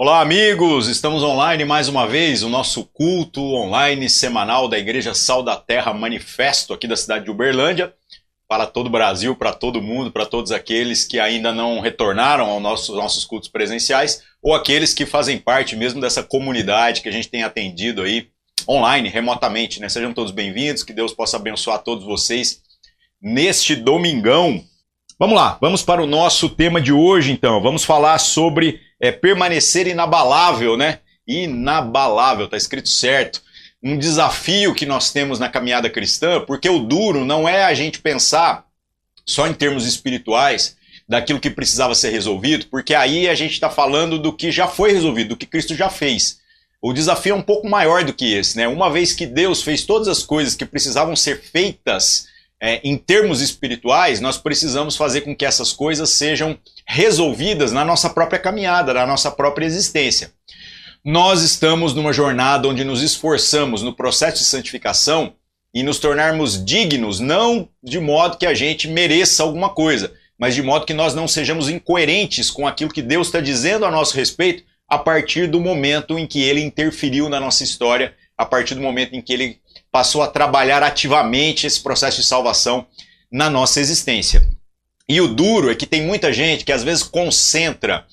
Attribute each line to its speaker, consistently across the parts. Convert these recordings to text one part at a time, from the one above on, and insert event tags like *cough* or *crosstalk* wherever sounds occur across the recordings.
Speaker 1: Olá, amigos! Estamos online mais uma vez, o nosso culto online semanal da Igreja Sal da Terra Manifesto, aqui da cidade de Uberlândia, para todo o Brasil, para todo mundo, para todos aqueles que ainda não retornaram aos nossos, nossos cultos presenciais, ou aqueles que fazem parte mesmo dessa comunidade que a gente tem atendido aí online, remotamente, né? Sejam todos bem-vindos, que Deus possa abençoar todos vocês neste domingão. Vamos lá, vamos para o nosso tema de hoje, então. Vamos falar sobre é, permanecer inabalável, né? Inabalável, tá escrito certo. Um desafio que nós temos na caminhada cristã, porque o duro não é a gente pensar só em termos espirituais, daquilo que precisava ser resolvido, porque aí a gente está falando do que já foi resolvido, do que Cristo já fez. O desafio é um pouco maior do que esse, né? Uma vez que Deus fez todas as coisas que precisavam ser feitas é, em termos espirituais, nós precisamos fazer com que essas coisas sejam resolvidas na nossa própria caminhada, na nossa própria existência. Nós estamos numa jornada onde nos esforçamos no processo de santificação e nos tornarmos dignos, não de modo que a gente mereça alguma coisa, mas de modo que nós não sejamos incoerentes com aquilo que Deus está dizendo a nosso respeito a partir do momento em que ele interferiu na nossa história, a partir do momento em que ele passou a trabalhar ativamente esse processo de salvação na nossa existência. E o duro é que tem muita gente que às vezes concentra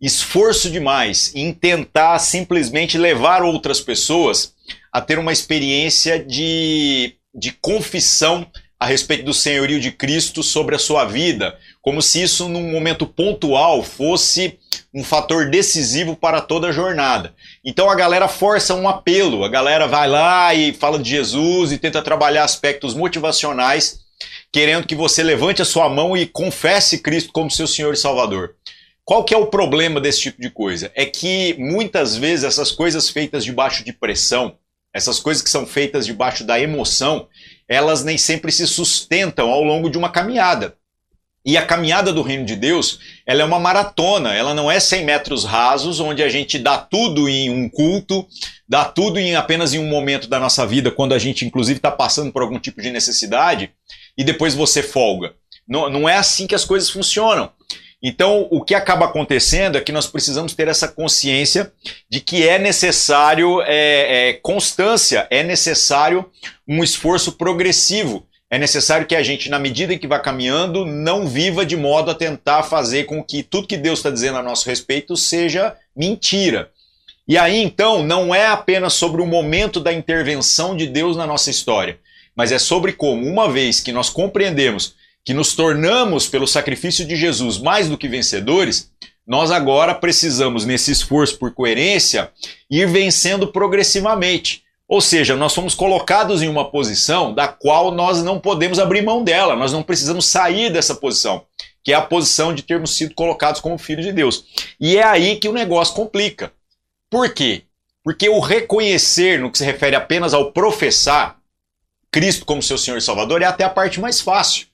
Speaker 1: esforço demais em tentar simplesmente levar outras pessoas a ter uma experiência de, de confissão a respeito do senhorio de Cristo sobre a sua vida, como se isso num momento pontual fosse um fator decisivo para toda a jornada. Então a galera força um apelo, a galera vai lá e fala de Jesus e tenta trabalhar aspectos motivacionais, querendo que você levante a sua mão e confesse Cristo como seu Senhor e Salvador. Qual que é o problema desse tipo de coisa? É que muitas vezes essas coisas feitas debaixo de pressão, essas coisas que são feitas debaixo da emoção, elas nem sempre se sustentam ao longo de uma caminhada. E a caminhada do reino de Deus, ela é uma maratona, ela não é 100 metros rasos, onde a gente dá tudo em um culto, dá tudo em apenas em um momento da nossa vida, quando a gente inclusive está passando por algum tipo de necessidade, e depois você folga. Não, não é assim que as coisas funcionam. Então, o que acaba acontecendo é que nós precisamos ter essa consciência de que é necessário é, é, constância, é necessário um esforço progressivo. É necessário que a gente, na medida em que vai caminhando, não viva de modo a tentar fazer com que tudo que Deus está dizendo a nosso respeito seja mentira. E aí, então, não é apenas sobre o momento da intervenção de Deus na nossa história, mas é sobre como, uma vez que nós compreendemos que nos tornamos, pelo sacrifício de Jesus, mais do que vencedores, nós agora precisamos, nesse esforço por coerência, ir vencendo progressivamente. Ou seja, nós somos colocados em uma posição da qual nós não podemos abrir mão dela, nós não precisamos sair dessa posição, que é a posição de termos sido colocados como filhos de Deus. E é aí que o negócio complica. Por quê? Porque o reconhecer, no que se refere apenas ao professar Cristo como seu Senhor e Salvador, é até a parte mais fácil.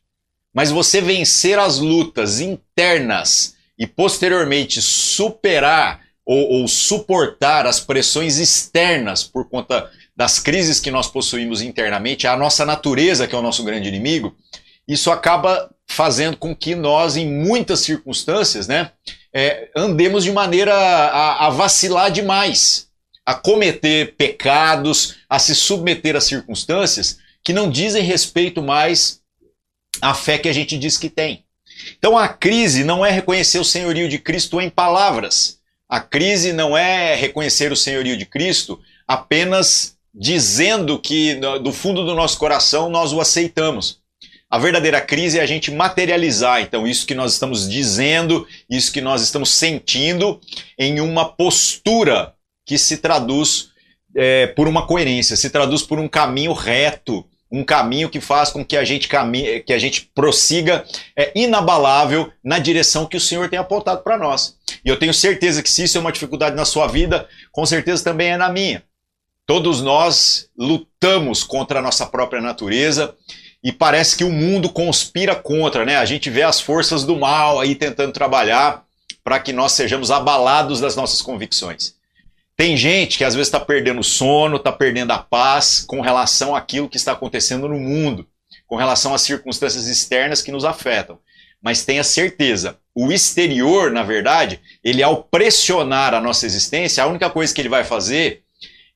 Speaker 1: Mas você vencer as lutas internas e posteriormente superar ou, ou, suportar as pressões externas por conta das crises que nós possuímos internamente, a nossa natureza, que é o nosso grande inimigo, isso acaba fazendo com que nós, em muitas circunstâncias, né, é, andemos de maneira a, a vacilar demais, a cometer pecados, a se submeter a circunstâncias que não dizem respeito mais a fé que a gente diz que tem. Então a crise não é reconhecer o senhorio de Cristo em palavras. A crise não é reconhecer o senhorio de Cristo apenas dizendo que do fundo do nosso coração nós o aceitamos. A verdadeira crise é a gente materializar, então, isso que nós estamos dizendo, isso que nós estamos sentindo, em uma postura que se traduz é, por uma coerência, se traduz por um caminho reto, um caminho que faz com que a gente caminhe, que a gente prossiga é, inabalável na direção que o Senhor tem apontado para nós. E eu tenho certeza que se isso é uma dificuldade na sua vida, com certeza também é na minha. Todos nós lutamos contra a nossa própria natureza e parece que o mundo conspira contra, né? A gente vê as forças do mal aí tentando trabalhar para que nós sejamos abalados das nossas convicções. Tem gente que às vezes está perdendo o sono, está perdendo a paz com relação àquilo que está acontecendo no mundo, com relação às circunstâncias externas que nos afetam. mas tenha certeza, o exterior, na verdade, ele ao pressionar a nossa existência, a única coisa que ele vai fazer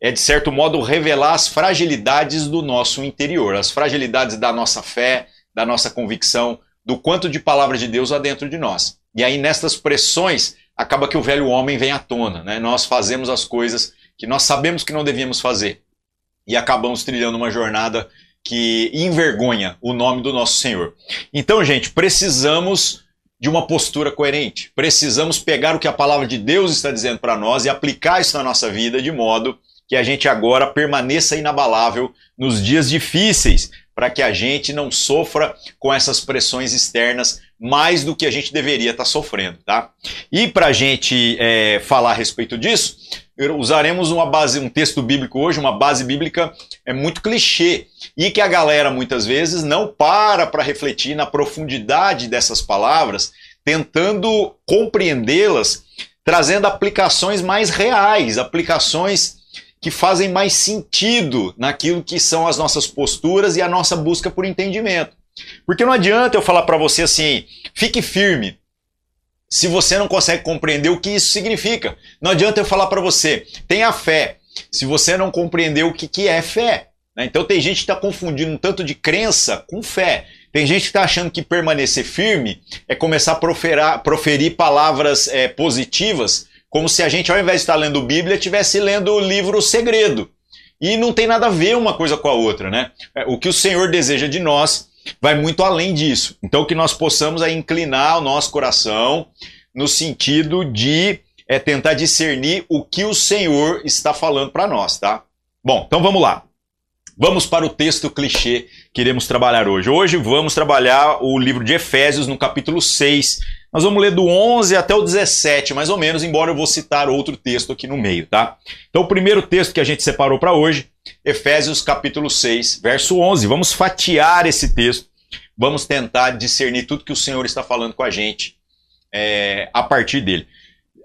Speaker 1: é, de certo modo, revelar as fragilidades do nosso interior, as fragilidades da nossa fé, da nossa convicção, do quanto de palavra de Deus há dentro de nós. E aí, nestas pressões, acaba que o velho homem vem à tona, né? Nós fazemos as coisas que nós sabemos que não devíamos fazer e acabamos trilhando uma jornada que envergonha o nome do nosso Senhor. Então, gente, precisamos de uma postura coerente. Precisamos pegar o que a palavra de Deus está dizendo para nós e aplicar isso na nossa vida de modo que a gente agora permaneça inabalável nos dias difíceis, para que a gente não sofra com essas pressões externas mais do que a gente deveria estar tá sofrendo, tá? E para a gente é, falar a respeito disso, usaremos uma base, um texto bíblico hoje, uma base bíblica é muito clichê e que a galera muitas vezes não para para refletir na profundidade dessas palavras, tentando compreendê-las, trazendo aplicações mais reais, aplicações que fazem mais sentido naquilo que são as nossas posturas e a nossa busca por entendimento. Porque não adianta eu falar para você assim, fique firme, se você não consegue compreender o que isso significa. Não adianta eu falar para você, tenha fé, se você não compreender o que, que é fé. Né? Então tem gente que está confundindo um tanto de crença com fé. Tem gente que está achando que permanecer firme é começar a proferar, proferir palavras é, positivas como se a gente, ao invés de estar lendo Bíblia, estivesse lendo o livro Segredo. E não tem nada a ver uma coisa com a outra, né? É, o que o Senhor deseja de nós vai muito além disso. Então, que nós possamos aí, inclinar o nosso coração no sentido de é, tentar discernir o que o Senhor está falando para nós, tá? Bom, então vamos lá. Vamos para o texto clichê que iremos trabalhar hoje. Hoje vamos trabalhar o livro de Efésios no capítulo 6, nós vamos ler do 11 até o 17, mais ou menos, embora eu vou citar outro texto aqui no meio, tá? Então, o primeiro texto que a gente separou para hoje, Efésios capítulo 6, verso 11. Vamos fatiar esse texto, vamos tentar discernir tudo que o Senhor está falando com a gente é, a partir dele.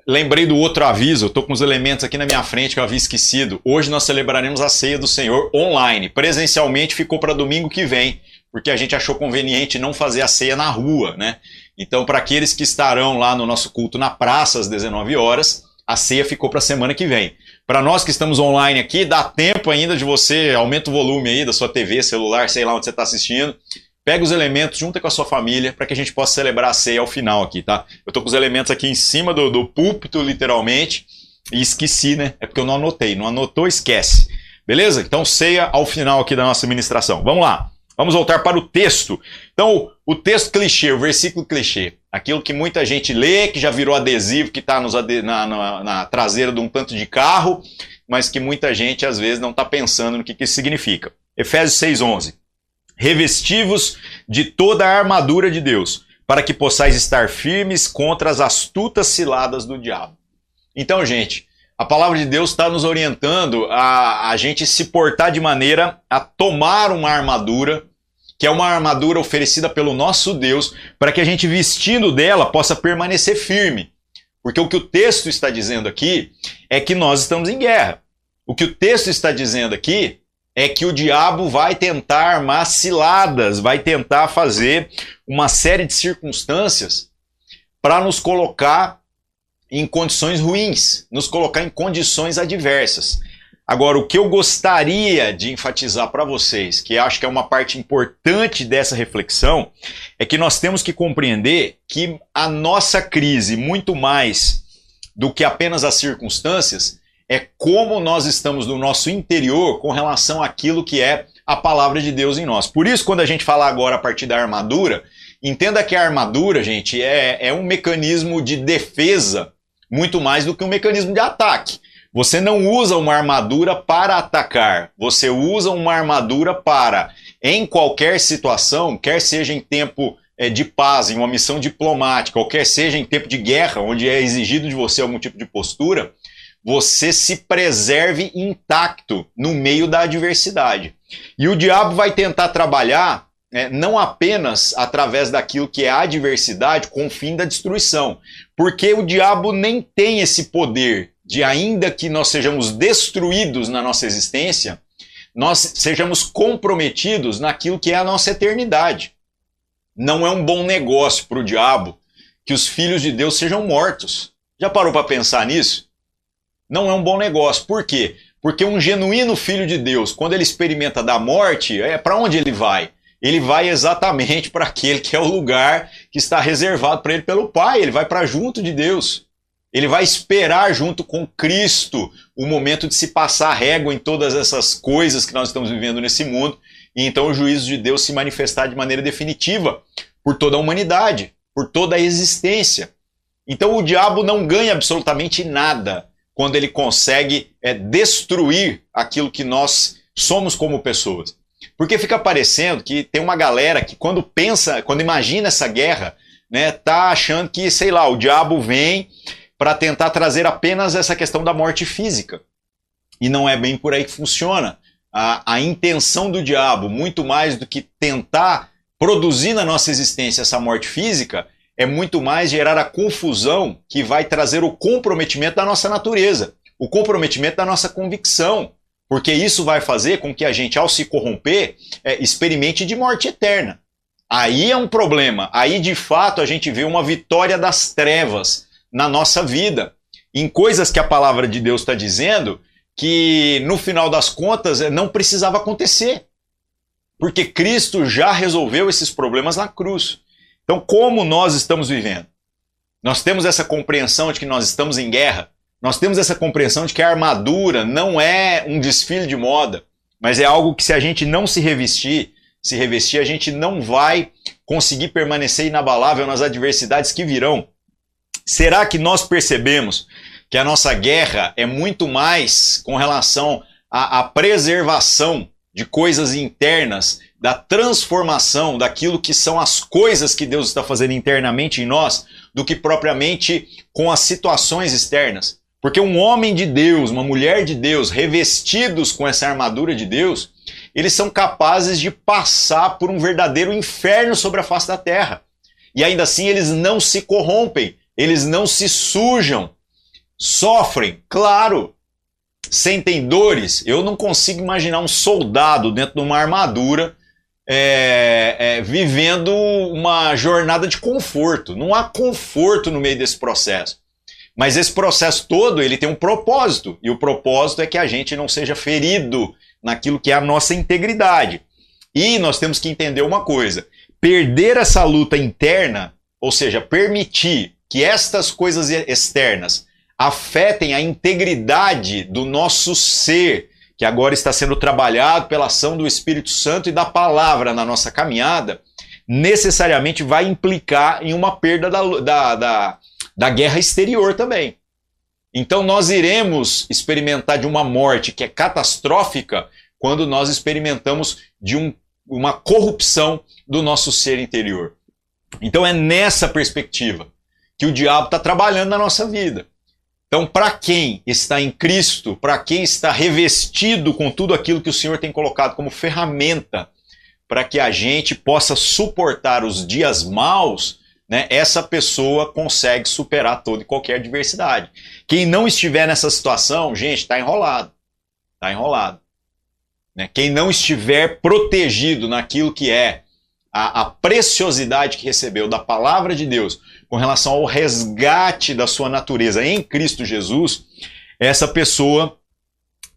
Speaker 1: Lembrei do outro aviso, estou com os elementos aqui na minha frente que eu havia esquecido. Hoje nós celebraremos a ceia do Senhor online. Presencialmente ficou para domingo que vem, porque a gente achou conveniente não fazer a ceia na rua, né? Então, para aqueles que estarão lá no nosso culto na praça às 19 horas, a ceia ficou para a semana que vem. Para nós que estamos online aqui, dá tempo ainda de você, aumenta o volume aí da sua TV, celular, sei lá onde você está assistindo. Pega os elementos, junta com a sua família, para que a gente possa celebrar a ceia ao final aqui, tá? Eu tô com os elementos aqui em cima do, do púlpito, literalmente, e esqueci, né? É porque eu não anotei. Não anotou, esquece. Beleza? Então, ceia ao final aqui da nossa ministração. Vamos lá. Vamos voltar para o texto. Então, o texto clichê, o versículo clichê, aquilo que muita gente lê, que já virou adesivo, que está na, na, na, traseira de um tanto de carro, mas que muita gente às vezes não está pensando no que, que isso significa. Efésios 6,11. Revestivos de toda a armadura de Deus, para que possais estar firmes contra as astutas ciladas do diabo. Então, gente, a palavra de Deus está nos orientando a, a gente se portar de maneira a tomar uma armadura, que é uma armadura oferecida pelo nosso Deus, para que a gente, vestindo dela, possa permanecer firme. Porque o que o texto está dizendo aqui é que nós estamos em guerra. O que o texto está dizendo aqui é que o diabo vai tentar armar ciladas, vai tentar fazer uma série de circunstâncias para nos colocar em condições ruins, nos colocar em condições adversas. Agora, o que eu gostaria de enfatizar para vocês, que acho que é uma parte importante dessa reflexão, é que nós temos que compreender que a nossa crise, muito mais do que apenas as circunstâncias, é como nós estamos no nosso interior com relação àquilo que é a palavra de Deus em nós. Por isso, quando a gente fala agora a partir da armadura, entenda que a armadura, gente, é, é um mecanismo de defesa muito mais do que um mecanismo de ataque. Você não usa uma armadura para atacar, você usa uma armadura para, em qualquer situação, quer seja em tempo é, de paz, em uma missão diplomática, ou quer seja em tempo de guerra, onde é exigido de você algum tipo de postura, você se preserve intacto no meio da adversidade. E o diabo vai tentar trabalhar é, não apenas através daquilo que é a adversidade com o fim da destruição, porque o diabo nem tem esse poder de, ainda que nós sejamos destruídos na nossa existência, nós sejamos comprometidos naquilo que é a nossa eternidade. Não é um bom negócio para o diabo que os filhos de Deus sejam mortos. Já parou para pensar nisso? Não é um bom negócio. Por quê? Porque um genuíno filho de Deus, quando ele experimenta da morte, é para onde ele vai? Ele vai exatamente para aquele que é o lugar que está reservado para ele pelo Pai. Ele vai para junto de Deus. Ele vai esperar junto com Cristo o momento de se passar régua em todas essas coisas que nós estamos vivendo nesse mundo e então o juízo de Deus se manifestar de maneira definitiva por toda a humanidade, por toda a existência. Então o diabo não ganha absolutamente nada quando ele consegue é, destruir aquilo que nós somos como pessoas. Porque fica parecendo que tem uma galera que quando pensa, quando imagina essa guerra, né, tá achando que, sei lá, o diabo vem para tentar trazer apenas essa questão da morte física. E não é bem por aí que funciona. A, a intenção do diabo, muito mais do que tentar produzir na nossa existência essa morte física, é muito mais gerar a confusão que vai trazer o comprometimento da nossa natureza, o comprometimento da nossa convicção, porque isso vai fazer com que a gente, ao se corromper, é, experimente de morte eterna. Aí é um problema. Aí, de fato, a gente vê uma vitória das trevas na nossa vida, em coisas que a palavra de Deus está dizendo que, no final das contas, é, não precisava acontecer. Porque Cristo já resolveu esses problemas na cruz. Então, como nós estamos vivendo? Nós temos essa compreensão de que nós estamos em guerra. Nós temos essa compreensão de que a armadura não é um desfile de moda, mas é algo que se a gente não se revestir, se revestir, a gente não vai conseguir permanecer inabalável nas adversidades que virão. Será que nós percebemos que a nossa guerra é muito mais com relação à, à preservação de coisas internas da transformação daquilo que são as coisas que Deus está fazendo internamente em nós, do que propriamente com as situações externas. Porque um homem de Deus, uma mulher de Deus, revestidos com essa armadura de Deus, eles são capazes de passar por um verdadeiro inferno sobre a face da terra. E ainda assim eles não se corrompem, eles não se sujam, sofrem, claro, sentem dores. Eu não consigo imaginar um soldado dentro de uma armadura é, é, vivendo uma jornada de conforto. Não há conforto no meio desse processo. Mas esse processo todo ele tem um propósito e o propósito é que a gente não seja ferido naquilo que é a nossa integridade. E nós temos que entender uma coisa: perder essa luta interna, ou seja, permitir que estas coisas externas afetem a integridade do nosso ser, que agora está sendo trabalhado pela ação do Espírito Santo e da palavra na nossa caminhada, necessariamente vai implicar em uma perda da, da, da, da guerra exterior também. Então nós iremos experimentar de uma morte que é catastrófica quando nós experimentamos de um, uma corrupção do nosso ser interior. Então é nessa perspectiva que o diabo está trabalhando na nossa vida. Então, para quem está em Cristo, para quem está revestido com tudo aquilo que o Senhor tem colocado como ferramenta para que a gente possa suportar os dias maus, né, essa pessoa consegue superar toda e qualquer adversidade. Quem não estiver nessa situação, gente, está enrolado. Está enrolado. Né? Quem não estiver protegido naquilo que é a, a preciosidade que recebeu da palavra de Deus, com relação ao resgate da sua natureza em Cristo Jesus, essa pessoa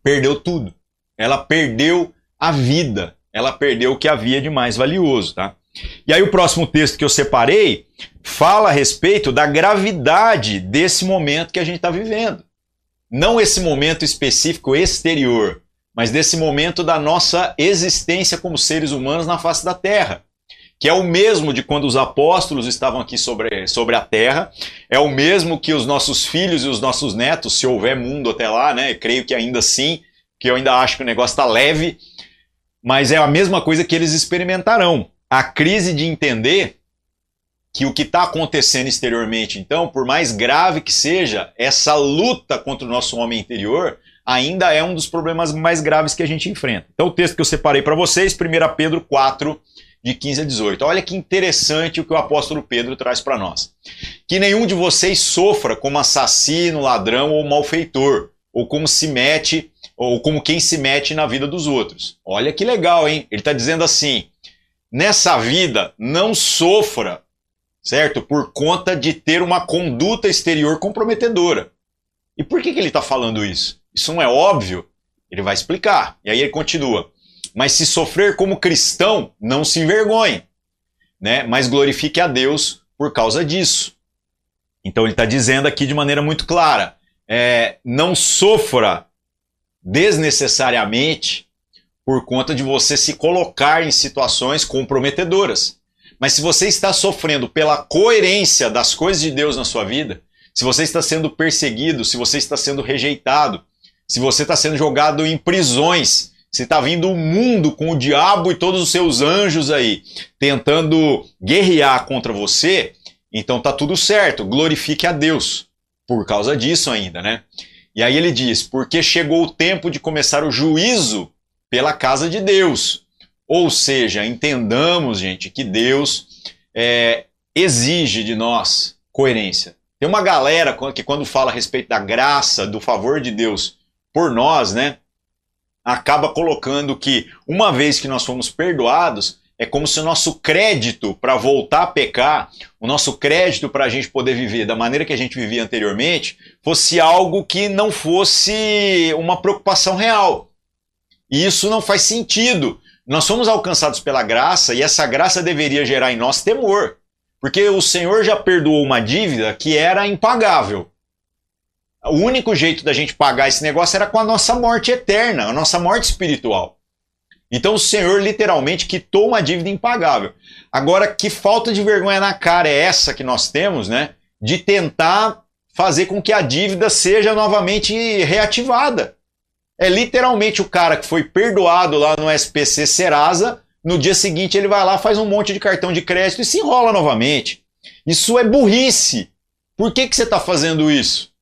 Speaker 1: perdeu tudo. Ela perdeu a vida. Ela perdeu o que havia de mais valioso, tá? E aí o próximo texto que eu separei fala a respeito da gravidade desse momento que a gente está vivendo. Não esse momento específico exterior, mas desse momento da nossa existência como seres humanos na face da Terra que é o mesmo de quando os apóstolos estavam aqui sobre, sobre a terra, é o mesmo que os nossos filhos e os nossos netos, se houver mundo até lá, né? Creio que ainda sim, que eu ainda acho que o negócio está leve, mas é a mesma coisa que eles experimentarão. A crise de entender que o que está acontecendo exteriormente, então, por mais grave que seja, essa luta contra o nosso homem interior ainda é um dos problemas mais graves que a gente enfrenta. Então, o texto que eu separei para vocês, 1 Pedro 4, de 15 a 18. Olha que interessante o que o apóstolo Pedro traz para nós. Que nenhum de vocês sofra como assassino, ladrão ou malfeitor, ou como se mete, ou como quem se mete na vida dos outros. Olha que legal, hein? Ele está dizendo assim: nessa vida não sofra, certo? Por conta de ter uma conduta exterior comprometedora. E por que, que ele está falando isso? Isso não é óbvio? Ele vai explicar. E aí ele continua. Mas se sofrer como cristão, não se envergonhe, né? mas glorifique a Deus por causa disso. Então ele está dizendo aqui de maneira muito clara: é, não sofra desnecessariamente por conta de você se colocar em situações comprometedoras. Mas se você está sofrendo pela coerência das coisas de Deus na sua vida, se você está sendo perseguido, se você está sendo rejeitado, se você está sendo jogado em prisões, se está vindo o mundo com o diabo e todos os seus anjos aí tentando guerrear contra você, então tá tudo certo, glorifique a Deus por causa disso ainda, né? E aí ele diz: porque chegou o tempo de começar o juízo pela casa de Deus. Ou seja, entendamos, gente, que Deus é, exige de nós coerência. Tem uma galera que, quando fala a respeito da graça, do favor de Deus por nós, né, acaba colocando que uma vez que nós fomos perdoados, é como se o nosso crédito para voltar a pecar, o nosso crédito para a gente poder viver da maneira que a gente vivia anteriormente, fosse algo que não fosse uma preocupação real. E isso não faz sentido. Nós somos alcançados pela graça e essa graça deveria gerar em nós temor. Porque o Senhor já perdoou uma dívida que era impagável. O único jeito da gente pagar esse negócio era com a nossa morte eterna, a nossa morte espiritual. Então o Senhor literalmente quitou uma dívida impagável. Agora, que falta de vergonha na cara é essa que nós temos, né? De tentar fazer com que a dívida seja novamente reativada. É literalmente o cara que foi perdoado lá no SPC Serasa, no dia seguinte ele vai lá, faz um monte de cartão de crédito e se enrola novamente. Isso é burrice. Por que, que você está fazendo isso?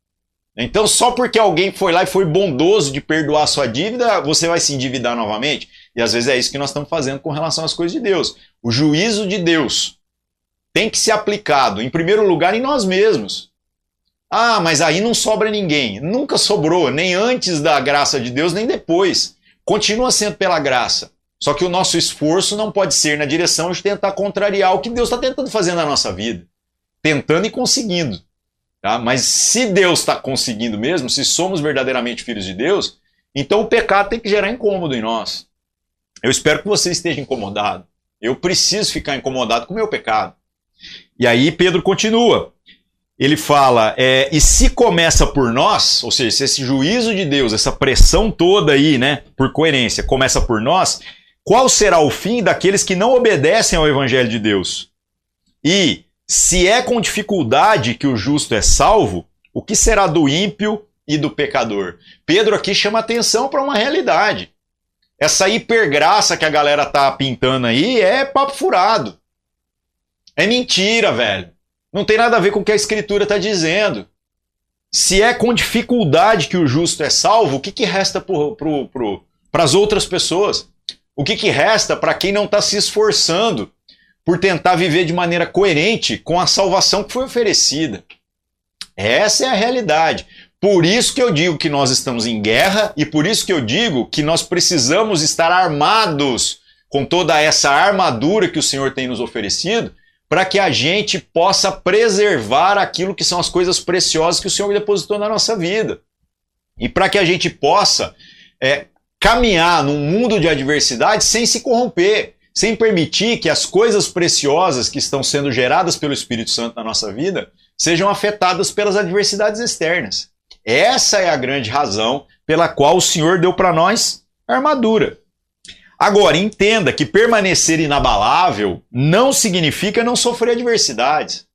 Speaker 1: Então, só porque alguém foi lá e foi bondoso de perdoar a sua dívida, você vai se endividar novamente? E às vezes é isso que nós estamos fazendo com relação às coisas de Deus. O juízo de Deus tem que ser aplicado, em primeiro lugar, em nós mesmos. Ah, mas aí não sobra ninguém. Nunca sobrou, nem antes da graça de Deus, nem depois. Continua sendo pela graça. Só que o nosso esforço não pode ser na direção de tentar contrariar o que Deus está tentando fazer na nossa vida. Tentando e conseguindo. Tá? Mas se Deus está conseguindo mesmo, se somos verdadeiramente filhos de Deus, então o pecado tem que gerar incômodo em nós. Eu espero que você esteja incomodado. Eu preciso ficar incomodado com o meu pecado. E aí Pedro continua. Ele fala, é, e se começa por nós, ou seja, se esse juízo de Deus, essa pressão toda aí, né, por coerência, começa por nós, qual será o fim daqueles que não obedecem ao evangelho de Deus? E se é com dificuldade que o justo é salvo, o que será do ímpio e do pecador? Pedro aqui chama atenção para uma realidade. Essa hipergraça que a galera tá pintando aí é papo furado. É mentira, velho. Não tem nada a ver com o que a escritura está dizendo. Se é com dificuldade que o justo é salvo, o que, que resta para as outras pessoas? O que, que resta para quem não está se esforçando por tentar viver de maneira coerente com a salvação que foi oferecida? Essa é a realidade. Por isso que eu digo que nós estamos em guerra e por isso que eu digo que nós precisamos estar armados com toda essa armadura que o Senhor tem nos oferecido, para que a gente possa preservar aquilo que são as coisas preciosas que o Senhor depositou na nossa vida. E para que a gente possa é, caminhar num mundo de adversidade sem se corromper, sem permitir que as coisas preciosas que estão sendo geradas pelo Espírito Santo na nossa vida sejam afetadas pelas adversidades externas. Essa é a grande razão pela qual o Senhor deu para nós armadura. Agora, entenda que permanecer inabalável não significa não sofrer adversidades.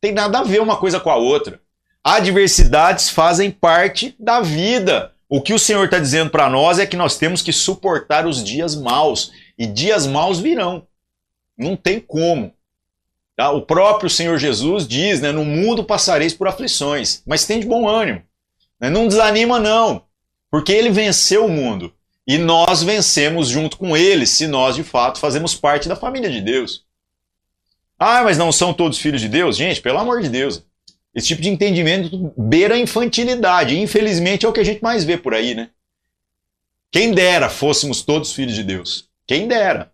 Speaker 1: Tem nada a ver uma coisa com a outra. Adversidades fazem parte da vida. O que o Senhor está dizendo para nós é que nós temos que suportar os dias maus. E dias maus virão. Não tem como. Tá? O próprio Senhor Jesus diz, né, no mundo passareis por aflições, mas tem de bom ânimo. Né? Não desanima não, porque ele venceu o mundo. E nós vencemos junto com ele, se nós de fato fazemos parte da família de Deus. Ah, mas não são todos filhos de Deus? Gente, pelo amor de Deus. Esse tipo de entendimento beira a infantilidade. Infelizmente é o que a gente mais vê por aí, né? Quem dera fôssemos todos filhos de Deus. Quem dera.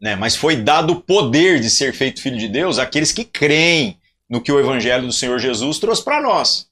Speaker 1: né? Mas foi dado o poder de ser feito filho de Deus àqueles que creem no que o evangelho do Senhor Jesus trouxe para nós,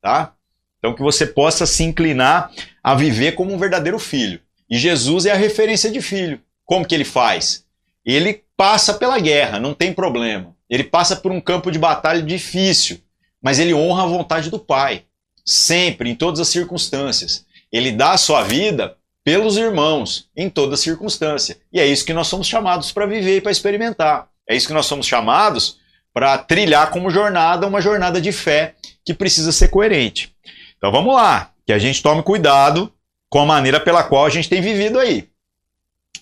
Speaker 1: tá? Então que você possa se inclinar a viver como um verdadeiro filho. E Jesus é a referência de filho. Como que ele faz? Ele passa pela guerra, não tem problema. Ele passa por um campo de batalha difícil, mas ele honra a vontade do Pai, sempre, em todas as circunstâncias. Ele dá a sua vida pelos irmãos, em toda circunstância. E é isso que nós somos chamados para viver e para experimentar. É isso que nós somos chamados para trilhar como jornada uma jornada de fé que precisa ser coerente. Então vamos lá, que a gente tome cuidado com a maneira pela qual a gente tem vivido aí.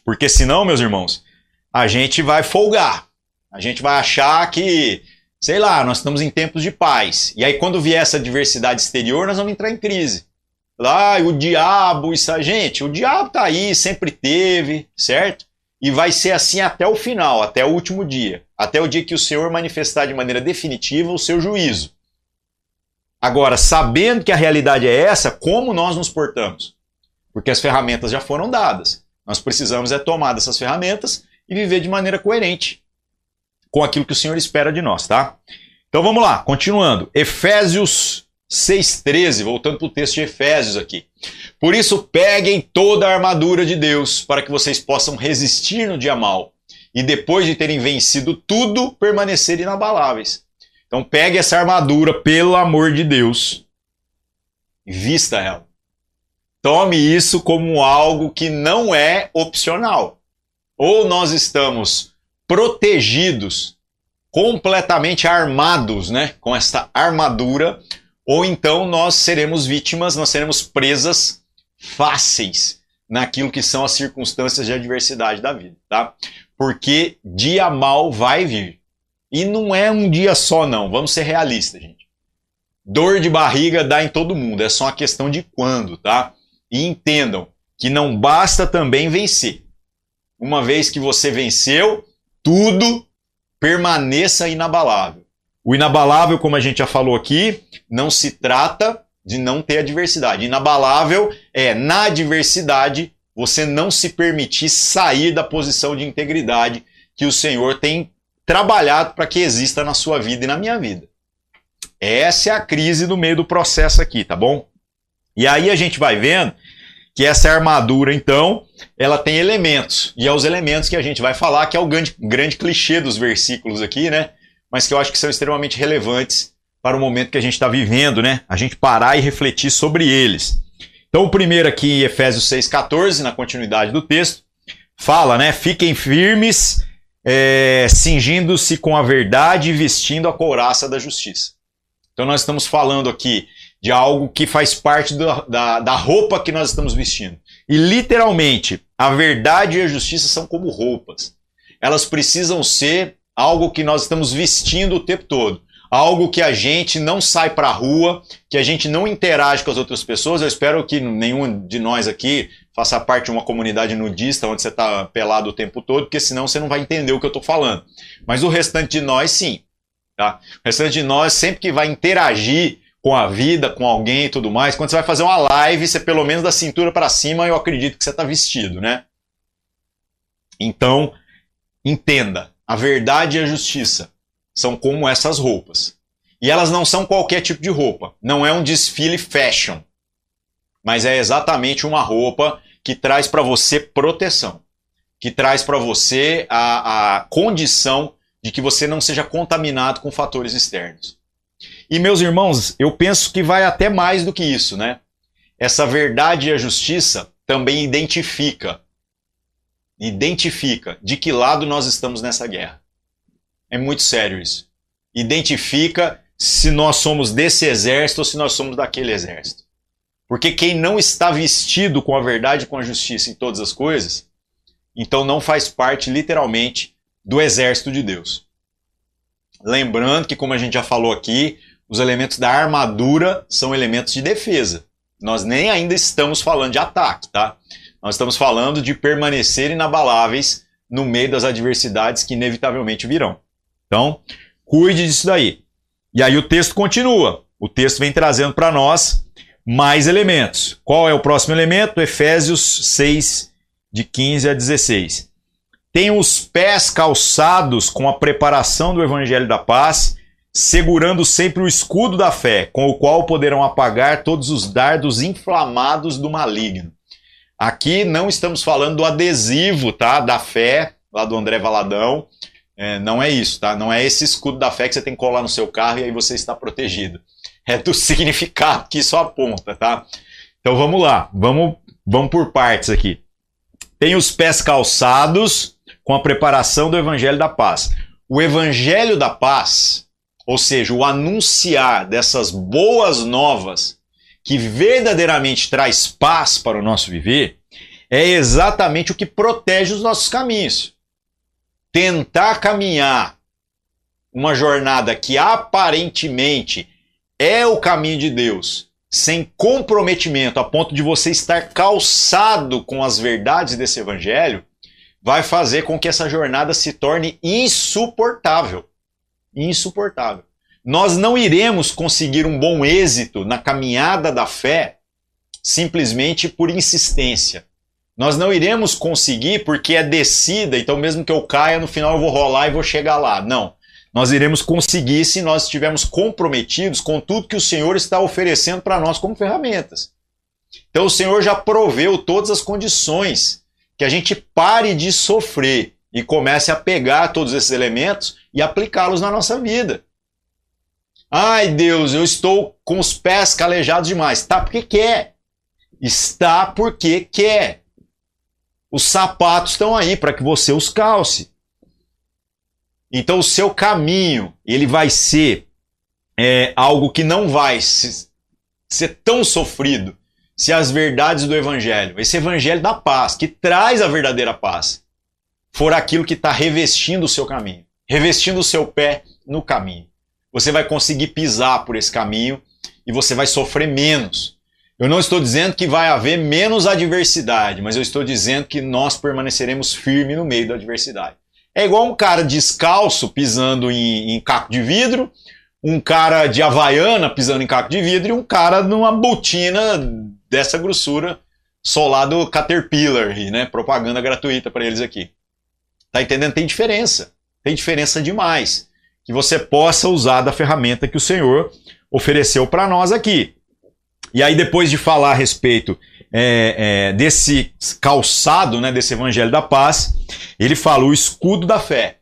Speaker 1: Porque senão, meus irmãos, a gente vai folgar. A gente vai achar que, sei lá, nós estamos em tempos de paz. E aí quando vier essa diversidade exterior, nós vamos entrar em crise. Lá, o diabo, isso, gente, o diabo tá aí, sempre teve, certo? E vai ser assim até o final, até o último dia, até o dia que o Senhor manifestar de maneira definitiva o seu juízo. Agora, sabendo que a realidade é essa, como nós nos portamos? Porque as ferramentas já foram dadas. Nós precisamos é tomar dessas ferramentas e viver de maneira coerente com aquilo que o Senhor espera de nós, tá? Então vamos lá, continuando. Efésios 6,13, voltando para o texto de Efésios aqui. Por isso, peguem toda a armadura de Deus para que vocês possam resistir no dia mal e depois de terem vencido tudo, permanecer inabaláveis. Então, pegue essa armadura, pelo amor de Deus, e vista ela. Tome isso como algo que não é opcional. Ou nós estamos protegidos, completamente armados, né, com esta armadura, ou então nós seremos vítimas, nós seremos presas fáceis naquilo que são as circunstâncias de adversidade da vida, tá? Porque dia mal vai vir. E não é um dia só, não. Vamos ser realistas, gente. Dor de barriga dá em todo mundo, é só uma questão de quando, tá? E entendam que não basta também vencer. Uma vez que você venceu, tudo permaneça inabalável. O inabalável, como a gente já falou aqui, não se trata de não ter adversidade. Inabalável é, na adversidade, você não se permitir sair da posição de integridade que o Senhor tem trabalhado para que exista na sua vida e na minha vida. Essa é a crise no meio do processo aqui, tá bom? E aí a gente vai vendo que essa armadura, então, ela tem elementos. E é os elementos que a gente vai falar, que é o grande, grande clichê dos versículos aqui, né? Mas que eu acho que são extremamente relevantes para o momento que a gente está vivendo, né? A gente parar e refletir sobre eles. Então, o primeiro aqui, Efésios 6,14, na continuidade do texto, fala, né? Fiquem firmes, é, cingindo-se com a verdade e vestindo a couraça da justiça. Então, nós estamos falando aqui de algo que faz parte da, da roupa que nós estamos vestindo. E, literalmente, a verdade e a justiça são como roupas. Elas precisam ser algo que nós estamos vestindo o tempo todo. Algo que a gente não sai para a rua, que a gente não interage com as outras pessoas. Eu espero que nenhum de nós aqui faça parte de uma comunidade nudista onde você está pelado o tempo todo, porque senão você não vai entender o que eu estou falando. Mas o restante de nós, sim. Tá? O restante de nós, sempre que vai interagir com a vida, com alguém e tudo mais, quando você vai fazer uma live, você pelo menos da cintura para cima, eu acredito que você está vestido, né? Então, entenda a verdade e a justiça são como essas roupas. E elas não são qualquer tipo de roupa. Não é um desfile fashion. Mas é exatamente uma roupa que traz para você proteção. Que traz para você a, a condição de que você não seja contaminado com fatores externos. E meus irmãos, eu penso que vai até mais do que isso, né? Essa verdade e a justiça também identifica identifica de que lado nós estamos nessa guerra. É muito sério isso. Identifica se nós somos desse exército ou se nós somos daquele exército. Porque quem não está vestido com a verdade com a justiça em todas as coisas, então não faz parte literalmente do exército de Deus. Lembrando que, como a gente já falou aqui, os elementos da armadura são elementos de defesa. Nós nem ainda estamos falando de ataque, tá? Nós estamos falando de permanecer inabaláveis no meio das adversidades que inevitavelmente virão. Então, cuide disso daí. E aí o texto continua. O texto vem trazendo para nós mais elementos. Qual é o próximo elemento? Efésios 6, de 15 a 16. Tenham os pés calçados com a preparação do evangelho da paz, segurando sempre o escudo da fé, com o qual poderão apagar todos os dardos inflamados do maligno. Aqui não estamos falando do adesivo, tá? Da fé, lá do André Valadão. É, não é isso, tá? Não é esse escudo da fé que você tem que colar no seu carro e aí você está protegido. É do *laughs* significado que isso aponta, tá? Então vamos lá, vamos, vamos por partes aqui. Tem os pés calçados com a preparação do Evangelho da Paz. O Evangelho da Paz, ou seja, o anunciar dessas boas novas que verdadeiramente traz paz para o nosso viver, é exatamente o que protege os nossos caminhos. Tentar caminhar uma jornada que aparentemente é o caminho de Deus, sem comprometimento, a ponto de você estar calçado com as verdades desse evangelho, vai fazer com que essa jornada se torne insuportável. Insuportável. Nós não iremos conseguir um bom êxito na caminhada da fé simplesmente por insistência. Nós não iremos conseguir porque é descida, então mesmo que eu caia, no final eu vou rolar e vou chegar lá. Não. Nós iremos conseguir se nós estivermos comprometidos com tudo que o Senhor está oferecendo para nós como ferramentas. Então o Senhor já proveu todas as condições que a gente pare de sofrer e comece a pegar todos esses elementos e aplicá-los na nossa vida. Ai Deus, eu estou com os pés calejados demais. Tá porque quer. Está porque quer. Os sapatos estão aí para que você os calce. Então o seu caminho ele vai ser é, algo que não vai se, ser tão sofrido se as verdades do Evangelho, esse Evangelho da paz, que traz a verdadeira paz, for aquilo que está revestindo o seu caminho, revestindo o seu pé no caminho você vai conseguir pisar por esse caminho e você vai sofrer menos. Eu não estou dizendo que vai haver menos adversidade, mas eu estou dizendo que nós permaneceremos firmes no meio da adversidade. É igual um cara descalço pisando em, em caco de vidro, um cara de havaiana pisando em caco de vidro e um cara numa botina dessa grossura solado Caterpillar, né? Propaganda gratuita para eles aqui. Tá entendendo? Tem diferença. Tem diferença demais que você possa usar da ferramenta que o Senhor ofereceu para nós aqui. E aí, depois de falar a respeito é, é, desse calçado, né, desse evangelho da paz, ele fala o escudo da fé.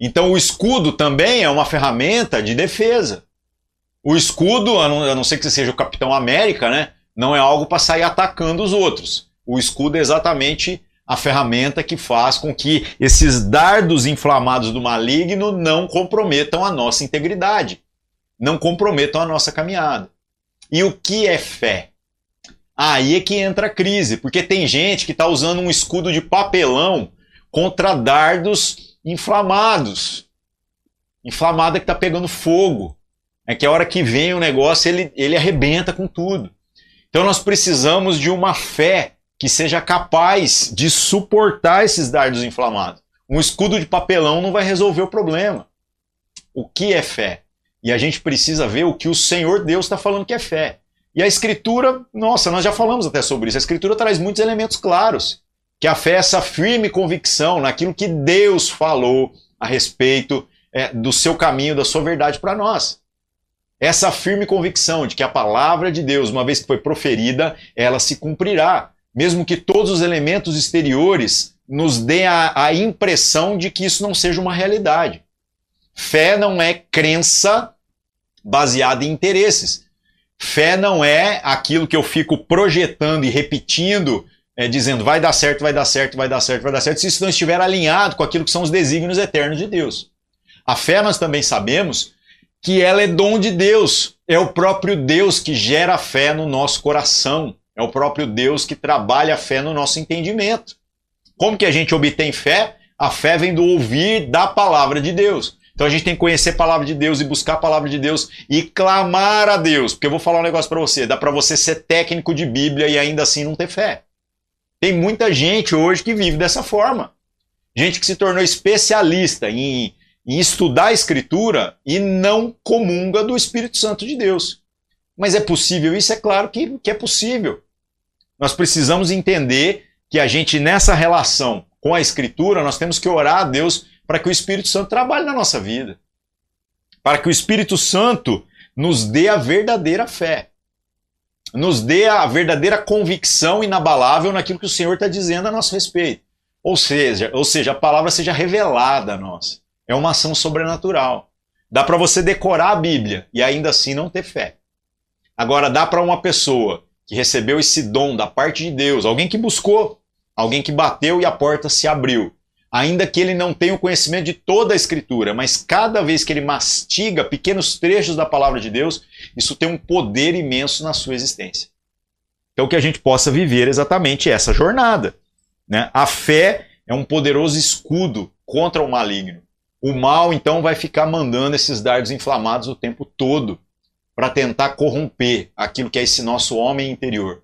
Speaker 1: Então, o escudo também é uma ferramenta de defesa. O escudo, a não, a não ser que você seja o Capitão América, né, não é algo para sair atacando os outros. O escudo é exatamente a ferramenta que faz com que esses dardos inflamados do maligno não comprometam a nossa integridade, não comprometam a nossa caminhada. E o que é fé? Aí é que entra a crise, porque tem gente que está usando um escudo de papelão contra dardos inflamados. Inflamada que está pegando fogo. É que a hora que vem o negócio ele, ele arrebenta com tudo. Então nós precisamos de uma fé que seja capaz de suportar esses dardos inflamados. Um escudo de papelão não vai resolver o problema. O que é fé? E a gente precisa ver o que o Senhor Deus está falando que é fé. E a Escritura, nossa, nós já falamos até sobre isso. A Escritura traz muitos elementos claros. Que a fé é essa firme convicção naquilo que Deus falou a respeito é, do seu caminho, da sua verdade para nós. Essa firme convicção de que a palavra de Deus, uma vez que foi proferida, ela se cumprirá mesmo que todos os elementos exteriores nos dêem a, a impressão de que isso não seja uma realidade. Fé não é crença baseada em interesses. Fé não é aquilo que eu fico projetando e repetindo, é, dizendo vai dar certo, vai dar certo, vai dar certo, vai dar certo, se isso não estiver alinhado com aquilo que são os desígnios eternos de Deus. A fé nós também sabemos que ela é dom de Deus, é o próprio Deus que gera fé no nosso coração. É o próprio Deus que trabalha a fé no nosso entendimento. Como que a gente obtém fé? A fé vem do ouvir da palavra de Deus. Então a gente tem que conhecer a palavra de Deus e buscar a palavra de Deus e clamar a Deus. Porque eu vou falar um negócio para você: dá para você ser técnico de Bíblia e ainda assim não ter fé. Tem muita gente hoje que vive dessa forma. Gente que se tornou especialista em, em estudar a Escritura e não comunga do Espírito Santo de Deus. Mas é possível isso? É claro que, que é possível. Nós precisamos entender que a gente, nessa relação com a Escritura, nós temos que orar a Deus para que o Espírito Santo trabalhe na nossa vida. Para que o Espírito Santo nos dê a verdadeira fé. Nos dê a verdadeira convicção inabalável naquilo que o Senhor está dizendo a nosso respeito. Ou seja, ou seja, a palavra seja revelada a nós. É uma ação sobrenatural. Dá para você decorar a Bíblia e ainda assim não ter fé. Agora, dá para uma pessoa que recebeu esse dom da parte de Deus, alguém que buscou, alguém que bateu e a porta se abriu. Ainda que ele não tenha o conhecimento de toda a Escritura, mas cada vez que ele mastiga pequenos trechos da palavra de Deus, isso tem um poder imenso na sua existência. Então, que a gente possa viver exatamente essa jornada. Né? A fé é um poderoso escudo contra o maligno. O mal, então, vai ficar mandando esses dardos inflamados o tempo todo para tentar corromper aquilo que é esse nosso homem interior.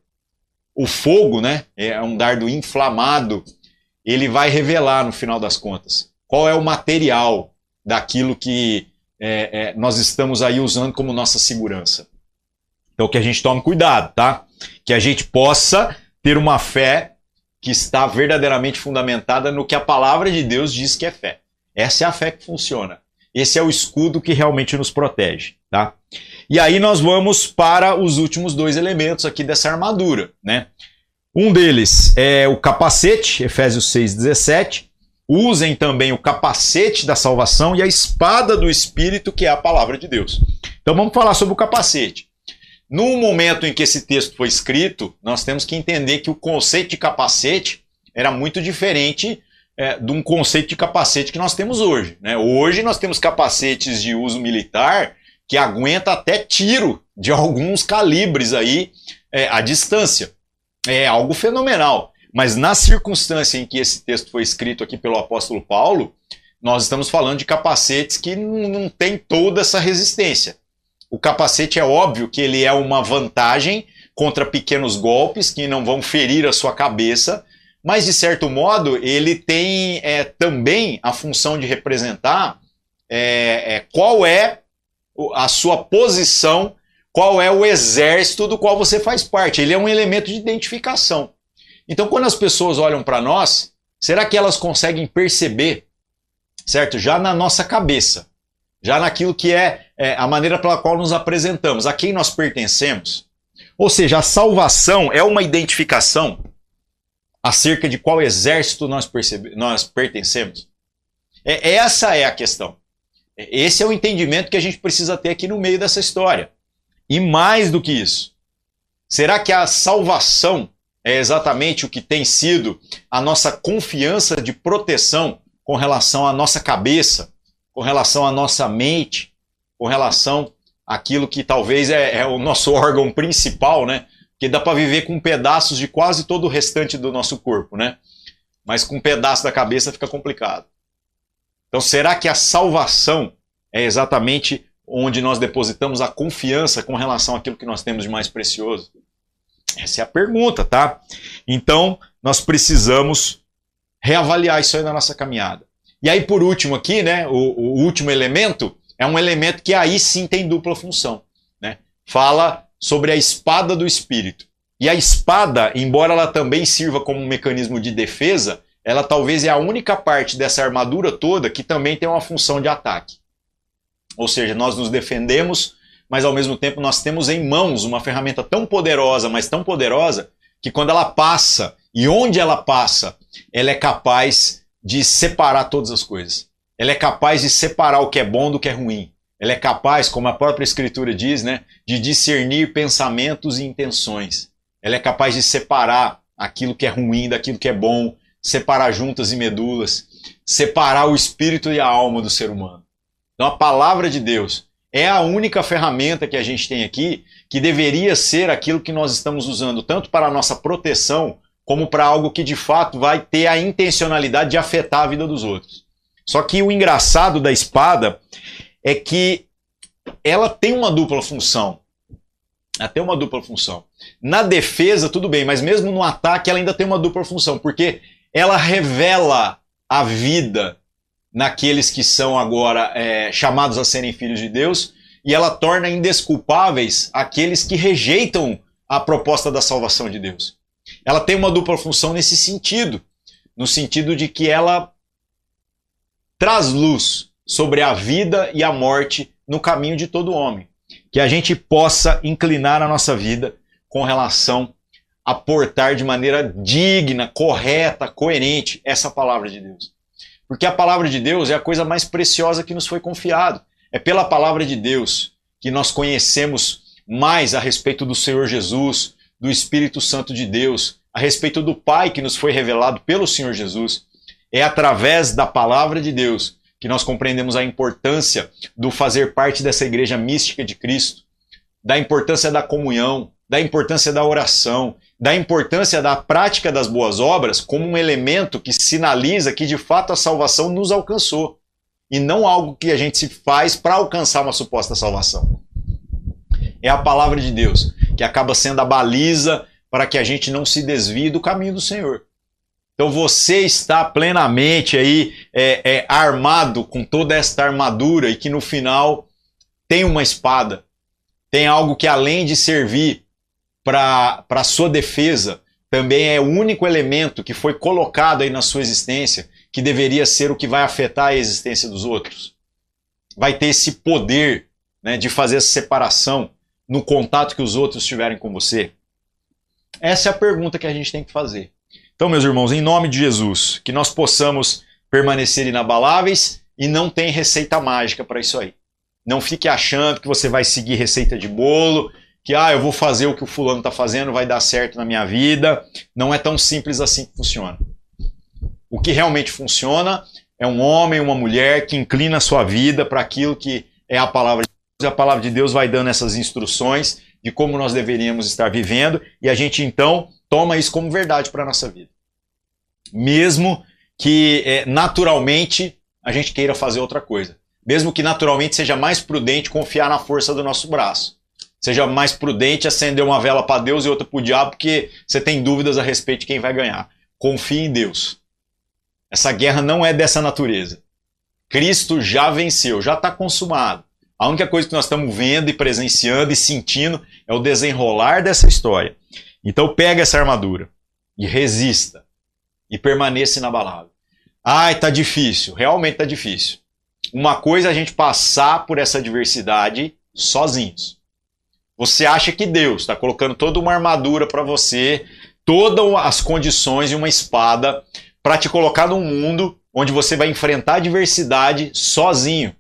Speaker 1: O fogo, né, é um dardo inflamado, ele vai revelar no final das contas qual é o material daquilo que é, é, nós estamos aí usando como nossa segurança. Então que a gente tome cuidado, tá? Que a gente possa ter uma fé que está verdadeiramente fundamentada no que a palavra de Deus diz que é fé. Essa é a fé que funciona. Esse é o escudo que realmente nos protege, tá? E aí nós vamos para os últimos dois elementos aqui dessa armadura, né? Um deles é o capacete, Efésios 6:17. Usem também o capacete da salvação e a espada do espírito, que é a palavra de Deus. Então vamos falar sobre o capacete. No momento em que esse texto foi escrito, nós temos que entender que o conceito de capacete era muito diferente é, de um conceito de capacete que nós temos hoje. Né? Hoje nós temos capacetes de uso militar que aguenta até tiro de alguns calibres aí é, à distância. É algo fenomenal. Mas na circunstância em que esse texto foi escrito aqui pelo apóstolo Paulo, nós estamos falando de capacetes que não, tem toda essa resistência. O capacete é óbvio que ele é uma vantagem contra pequenos golpes que não vão ferir a sua cabeça, mas de certo modo ele tem é, também a função de representar é, é, qual é a sua posição, qual é o exército do qual você faz parte. Ele é um elemento de identificação. Então, quando as pessoas olham para nós, será que elas conseguem perceber, certo? Já na nossa cabeça, já naquilo que é, é a maneira pela qual nos apresentamos, a quem nós pertencemos. Ou seja, a salvação é uma identificação acerca de qual exército nós, nós pertencemos? É, essa é a questão. Esse é o entendimento que a gente precisa ter aqui no meio dessa história. E mais do que isso, será que a salvação é exatamente o que tem sido a nossa confiança de proteção com relação à nossa cabeça, com relação à nossa mente, com relação àquilo que talvez é, é o nosso *laughs* órgão principal, né? que dá para viver com pedaços de quase todo o restante do nosso corpo, né? Mas com um pedaço da cabeça fica complicado. Então, será que a salvação é exatamente onde nós depositamos a confiança com relação àquilo que nós temos de mais precioso? Essa é a pergunta, tá? Então, nós precisamos reavaliar isso aí na nossa caminhada. E aí, por último, aqui, né? O, o último elemento é um elemento que aí sim tem dupla função. Né? Fala sobre a espada do espírito. E a espada, embora ela também sirva como um mecanismo de defesa, ela talvez é a única parte dessa armadura toda que também tem uma função de ataque. Ou seja, nós nos defendemos, mas ao mesmo tempo nós temos em mãos uma ferramenta tão poderosa, mas tão poderosa, que quando ela passa e onde ela passa, ela é capaz de separar todas as coisas. Ela é capaz de separar o que é bom do que é ruim. Ela é capaz, como a própria Escritura diz, né, de discernir pensamentos e intenções. Ela é capaz de separar aquilo que é ruim daquilo que é bom, separar juntas e medulas, separar o espírito e a alma do ser humano. Então a palavra de Deus é a única ferramenta que a gente tem aqui que deveria ser aquilo que nós estamos usando tanto para a nossa proteção como para algo que de fato vai ter a intencionalidade de afetar a vida dos outros. Só que o engraçado da espada é que ela tem uma dupla função. Ela tem uma dupla função. Na defesa, tudo bem, mas mesmo no ataque, ela ainda tem uma dupla função, porque ela revela a vida naqueles que são agora é, chamados a serem filhos de Deus, e ela torna indesculpáveis aqueles que rejeitam a proposta da salvação de Deus. Ela tem uma dupla função nesse sentido, no sentido de que ela traz luz sobre a vida e a morte no caminho de todo homem. Que a gente possa inclinar a nossa vida com relação a portar de maneira digna, correta, coerente essa palavra de Deus. Porque a palavra de Deus é a coisa mais preciosa que nos foi confiado. É pela palavra de Deus que nós conhecemos mais a respeito do Senhor Jesus, do Espírito Santo de Deus, a respeito do Pai que nos foi revelado pelo Senhor Jesus. É através da palavra de Deus que nós compreendemos a importância do fazer parte dessa igreja mística de Cristo, da importância da comunhão, da importância da oração, da importância da prática das boas obras como um elemento que sinaliza que de fato a salvação nos alcançou e não algo que a gente se faz para alcançar uma suposta salvação. É a palavra de Deus que acaba sendo a baliza para que a gente não se desvie do caminho do Senhor. Então você está plenamente aí é, é, armado com toda esta armadura e que no final tem uma espada, tem algo que além de servir para a sua defesa, também é o único elemento que foi colocado aí na sua existência que deveria ser o que vai afetar a existência dos outros. Vai ter esse poder né, de fazer essa separação no contato que os outros tiverem com você. Essa é a pergunta que a gente tem que fazer. Então, meus irmãos, em nome de Jesus, que nós possamos permanecer inabaláveis e não tem receita mágica para isso aí. Não fique achando que você vai seguir receita de bolo, que ah, eu vou fazer o que o fulano está fazendo, vai dar certo na minha vida. Não é tão simples assim que funciona. O que realmente funciona é um homem, uma mulher que inclina a sua vida para aquilo que é a palavra de Deus. E a palavra de Deus vai dando essas instruções de como nós deveríamos estar vivendo e a gente então toma isso como verdade para a nossa vida. Mesmo que é, naturalmente a gente queira fazer outra coisa. Mesmo que naturalmente seja mais prudente confiar na força do nosso braço. Seja mais prudente acender uma vela para Deus e outra para o diabo, porque você tem dúvidas a respeito de quem vai ganhar. Confie em Deus. Essa guerra não é dessa natureza. Cristo já venceu, já está consumado. A única coisa que nós estamos vendo e presenciando e sentindo é o desenrolar dessa história. Então pega essa armadura e resista e permaneça inabalável. Ai, tá difícil, realmente tá difícil. Uma coisa é a gente passar por essa adversidade sozinhos. Você acha que Deus está colocando toda uma armadura para você, todas as condições e uma espada para te colocar num mundo onde você vai enfrentar a adversidade sozinho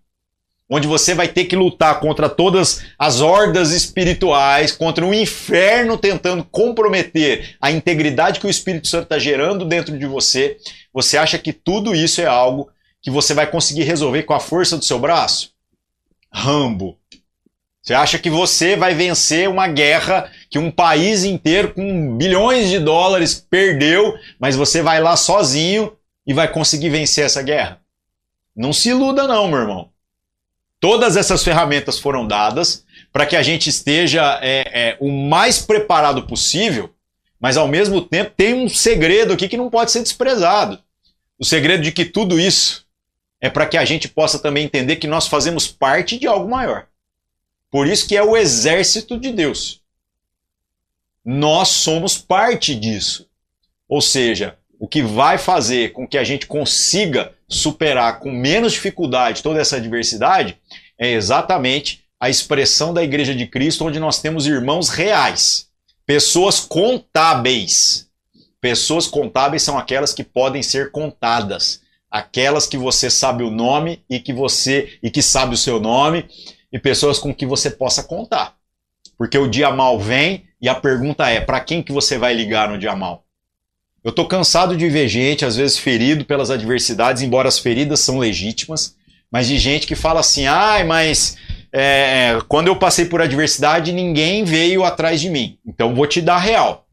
Speaker 1: onde você vai ter que lutar contra todas as hordas espirituais, contra um inferno tentando comprometer a integridade que o Espírito Santo está gerando dentro de você, você acha que tudo isso é algo que você vai conseguir resolver com a força do seu braço? Rambo. Você acha que você vai vencer uma guerra que um país inteiro com bilhões de dólares perdeu, mas você vai lá sozinho e vai conseguir vencer essa guerra? Não se iluda, não, meu irmão. Todas essas ferramentas foram dadas para que a gente esteja é, é, o mais preparado possível, mas ao mesmo tempo tem um segredo aqui que não pode ser desprezado. O segredo de que tudo isso é para que a gente possa também entender que nós fazemos parte de algo maior. Por isso que é o exército de Deus. Nós somos parte disso. Ou seja, o que vai fazer com que a gente consiga superar com menos dificuldade toda essa adversidade é exatamente a expressão da Igreja de Cristo, onde nós temos irmãos reais, pessoas contábeis. Pessoas contábeis são aquelas que podem ser contadas, aquelas que você sabe o nome e que você e que sabe o seu nome e pessoas com que você possa contar. Porque o dia mal vem e a pergunta é: para quem que você vai ligar no dia mal? Eu estou cansado de ver gente, às vezes ferido pelas adversidades, embora as feridas são legítimas, mas de gente que fala assim: ai, mas é, quando eu passei por adversidade, ninguém veio atrás de mim. Então vou te dar real.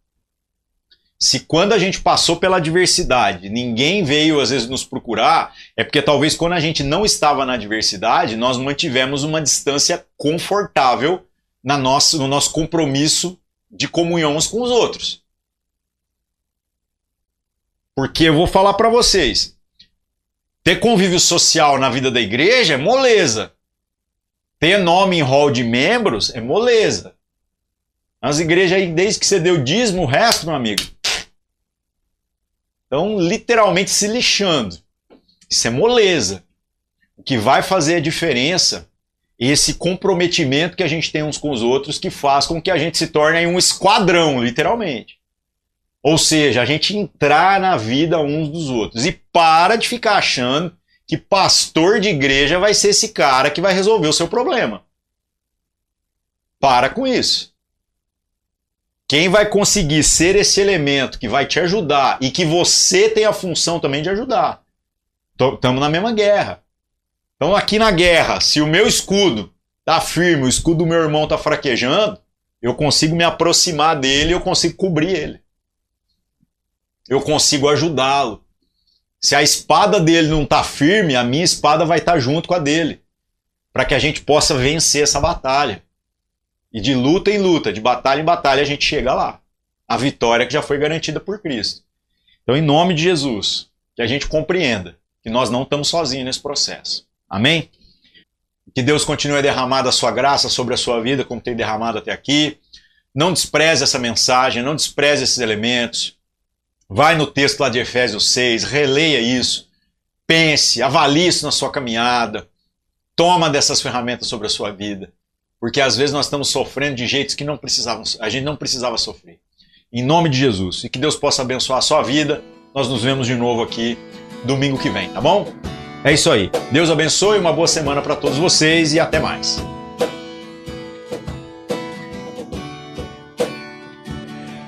Speaker 1: Se quando a gente passou pela adversidade, ninguém veio às vezes nos procurar, é porque talvez quando a gente não estava na adversidade, nós mantivemos uma distância confortável na nossa, no nosso compromisso de comunhão uns com os outros. Porque eu vou falar para vocês, ter convívio social na vida da igreja é moleza. Ter nome em hall de membros é moleza. Nas igrejas aí, desde que você deu dízimo, o resto, meu amigo. Estão literalmente se lixando. Isso é moleza. O que vai fazer a diferença é esse comprometimento que a gente tem uns com os outros que faz com que a gente se torne um esquadrão, literalmente. Ou seja, a gente entrar na vida uns dos outros. E para de ficar achando que pastor de igreja vai ser esse cara que vai resolver o seu problema. Para com isso. Quem vai conseguir ser esse elemento que vai te ajudar e que você tem a função também de ajudar? Estamos na mesma guerra. Então, aqui na guerra, se o meu escudo tá firme, o escudo do meu irmão tá fraquejando, eu consigo me aproximar dele, eu consigo cobrir ele. Eu consigo ajudá-lo. Se a espada dele não tá firme, a minha espada vai estar tá junto com a dele, para que a gente possa vencer essa batalha. E de luta em luta, de batalha em batalha, a gente chega lá. A vitória que já foi garantida por Cristo. Então, em nome de Jesus, que a gente compreenda que nós não estamos sozinhos nesse processo. Amém? Que Deus continue a derramar a sua graça sobre a sua vida, como tem derramado até aqui. Não despreze essa mensagem, não despreze esses elementos. Vai no texto lá de Efésios 6, releia isso. Pense, avalie isso na sua caminhada. Toma dessas ferramentas sobre a sua vida. Porque às vezes nós estamos sofrendo de jeitos que não precisavam, a gente não precisava sofrer. Em nome de Jesus. E que Deus possa abençoar a sua vida. Nós nos vemos de novo aqui domingo que vem, tá bom? É isso aí. Deus abençoe, uma boa semana para todos vocês e até mais.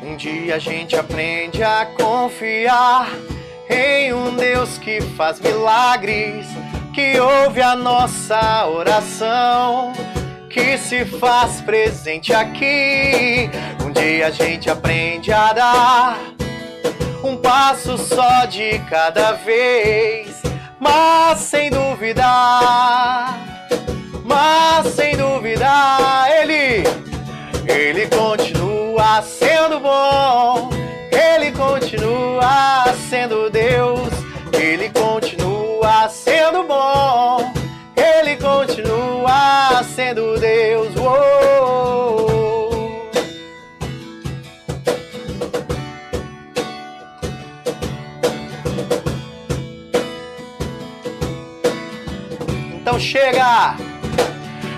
Speaker 2: Um dia a gente aprende a confiar em um Deus que faz milagres, que ouve a nossa oração, que se faz presente aqui. Um dia a gente aprende a dar um passo só de cada vez. Mas sem dúvida, mas sem dúvida, ele, ele continua sendo bom, ele continua sendo Deus, ele continua sendo Deus. Então chega,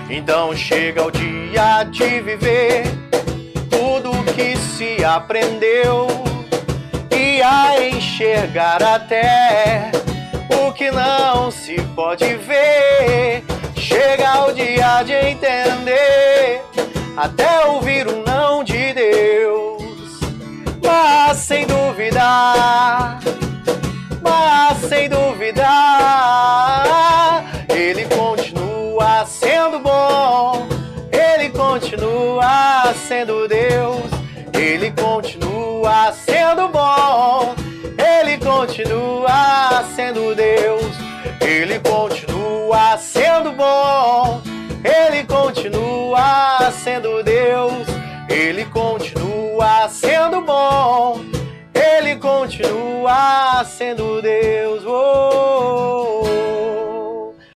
Speaker 2: então chega o dia de viver tudo que se aprendeu e a enxergar até o que não se pode ver. Chega o dia de entender, até ouvir um não de Deus, mas sem dúvida, mas sem dúvida ele continua sendo bom, Ele continua sendo Deus, Ele continua sendo bom, Ele continua sendo Deus, Ele continua sendo bom, Ele continua sendo Deus, Ele continua sendo bom, Ele continua sendo Deus. Oh,